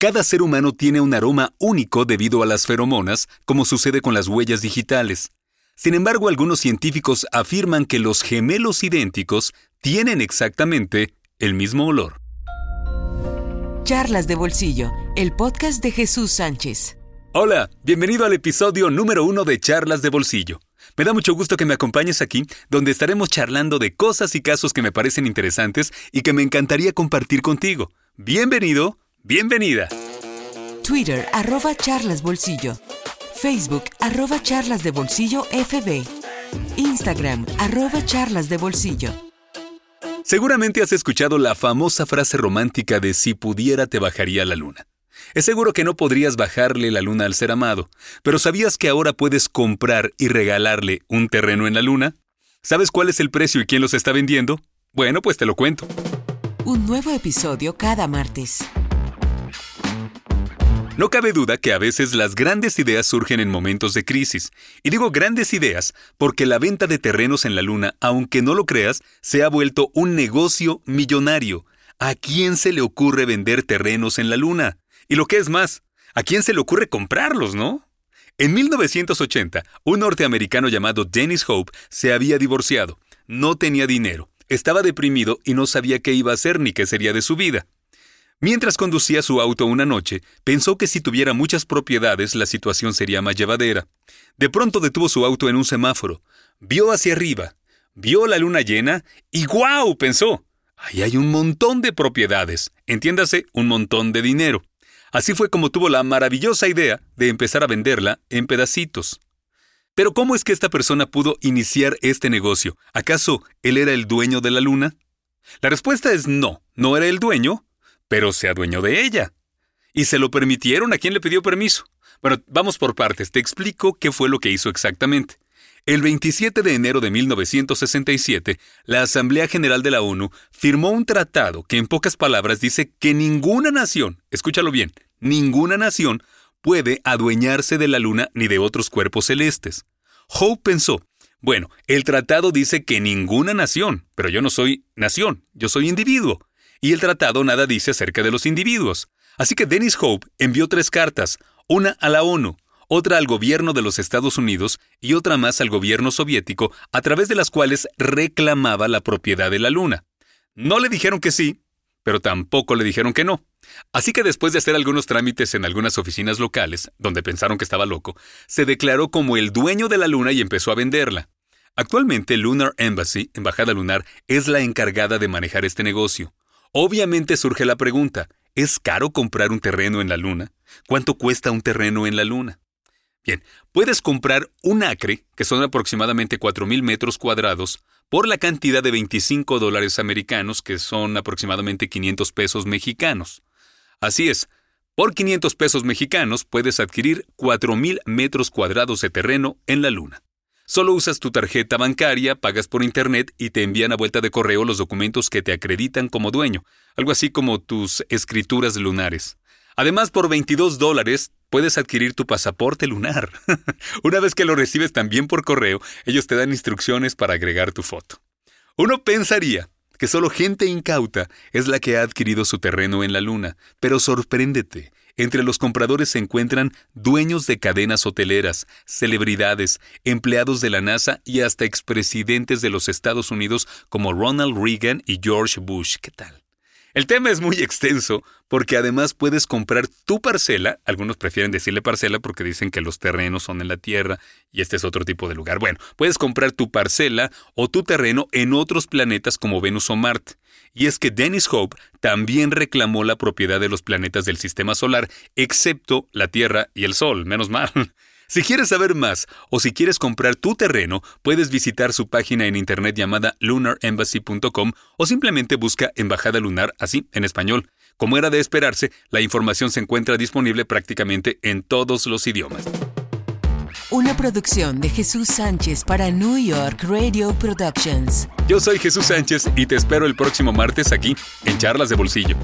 Cada ser humano tiene un aroma único debido a las feromonas, como sucede con las huellas digitales. Sin embargo, algunos científicos afirman que los gemelos idénticos tienen exactamente el mismo olor. Charlas de Bolsillo, el podcast de Jesús Sánchez. Hola, bienvenido al episodio número uno de Charlas de Bolsillo. Me da mucho gusto que me acompañes aquí, donde estaremos charlando de cosas y casos que me parecen interesantes y que me encantaría compartir contigo. Bienvenido, bienvenida. Twitter, arroba charlasbolsillo. Facebook, arroba charlas de bolsillo FB. Instagram, arroba charlas de bolsillo. Seguramente has escuchado la famosa frase romántica de si pudiera te bajaría la luna. Es seguro que no podrías bajarle la luna al ser amado, pero ¿sabías que ahora puedes comprar y regalarle un terreno en la luna? ¿Sabes cuál es el precio y quién los está vendiendo? Bueno, pues te lo cuento. Un nuevo episodio cada martes. No cabe duda que a veces las grandes ideas surgen en momentos de crisis. Y digo grandes ideas porque la venta de terrenos en la Luna, aunque no lo creas, se ha vuelto un negocio millonario. ¿A quién se le ocurre vender terrenos en la Luna? Y lo que es más, ¿a quién se le ocurre comprarlos, no? En 1980, un norteamericano llamado Dennis Hope se había divorciado. No tenía dinero, estaba deprimido y no sabía qué iba a hacer ni qué sería de su vida. Mientras conducía su auto una noche, pensó que si tuviera muchas propiedades la situación sería más llevadera. De pronto detuvo su auto en un semáforo, vio hacia arriba, vio la luna llena y ¡guau! pensó. Ahí hay un montón de propiedades, entiéndase, un montón de dinero. Así fue como tuvo la maravillosa idea de empezar a venderla en pedacitos. Pero ¿cómo es que esta persona pudo iniciar este negocio? ¿Acaso él era el dueño de la luna? La respuesta es no, no era el dueño, pero se adueñó de ella. ¿Y se lo permitieron? ¿A quién le pidió permiso? Bueno, vamos por partes, te explico qué fue lo que hizo exactamente. El 27 de enero de 1967, la Asamblea General de la ONU firmó un tratado que en pocas palabras dice que ninguna nación, escúchalo bien, ninguna nación puede adueñarse de la Luna ni de otros cuerpos celestes. Hope pensó, bueno, el tratado dice que ninguna nación, pero yo no soy nación, yo soy individuo y el tratado nada dice acerca de los individuos. Así que Dennis Hope envió tres cartas, una a la ONU, otra al gobierno de los Estados Unidos y otra más al gobierno soviético, a través de las cuales reclamaba la propiedad de la Luna. No le dijeron que sí, pero tampoco le dijeron que no. Así que después de hacer algunos trámites en algunas oficinas locales, donde pensaron que estaba loco, se declaró como el dueño de la Luna y empezó a venderla. Actualmente Lunar Embassy, Embajada Lunar, es la encargada de manejar este negocio. Obviamente surge la pregunta, ¿es caro comprar un terreno en la Luna? ¿Cuánto cuesta un terreno en la Luna? Bien, puedes comprar un acre, que son aproximadamente 4.000 metros cuadrados, por la cantidad de 25 dólares americanos, que son aproximadamente 500 pesos mexicanos. Así es, por 500 pesos mexicanos puedes adquirir 4.000 metros cuadrados de terreno en la Luna. Solo usas tu tarjeta bancaria, pagas por internet y te envían a vuelta de correo los documentos que te acreditan como dueño, algo así como tus escrituras lunares. Además, por 22 dólares puedes adquirir tu pasaporte lunar. Una vez que lo recibes también por correo, ellos te dan instrucciones para agregar tu foto. Uno pensaría que solo gente incauta es la que ha adquirido su terreno en la luna, pero sorpréndete, entre los compradores se encuentran dueños de cadenas hoteleras, celebridades, empleados de la NASA y hasta expresidentes de los Estados Unidos como Ronald Reagan y George Bush. ¿Qué tal? El tema es muy extenso porque además puedes comprar tu parcela, algunos prefieren decirle parcela porque dicen que los terrenos son en la Tierra y este es otro tipo de lugar. Bueno, puedes comprar tu parcela o tu terreno en otros planetas como Venus o Marte. Y es que Dennis Hope también reclamó la propiedad de los planetas del sistema solar, excepto la Tierra y el Sol, menos mal. Si quieres saber más o si quieres comprar tu terreno, puedes visitar su página en internet llamada lunarembassy.com o simplemente busca Embajada Lunar así en español. Como era de esperarse, la información se encuentra disponible prácticamente en todos los idiomas. Una producción de Jesús Sánchez para New York Radio Productions. Yo soy Jesús Sánchez y te espero el próximo martes aquí en Charlas de Bolsillo.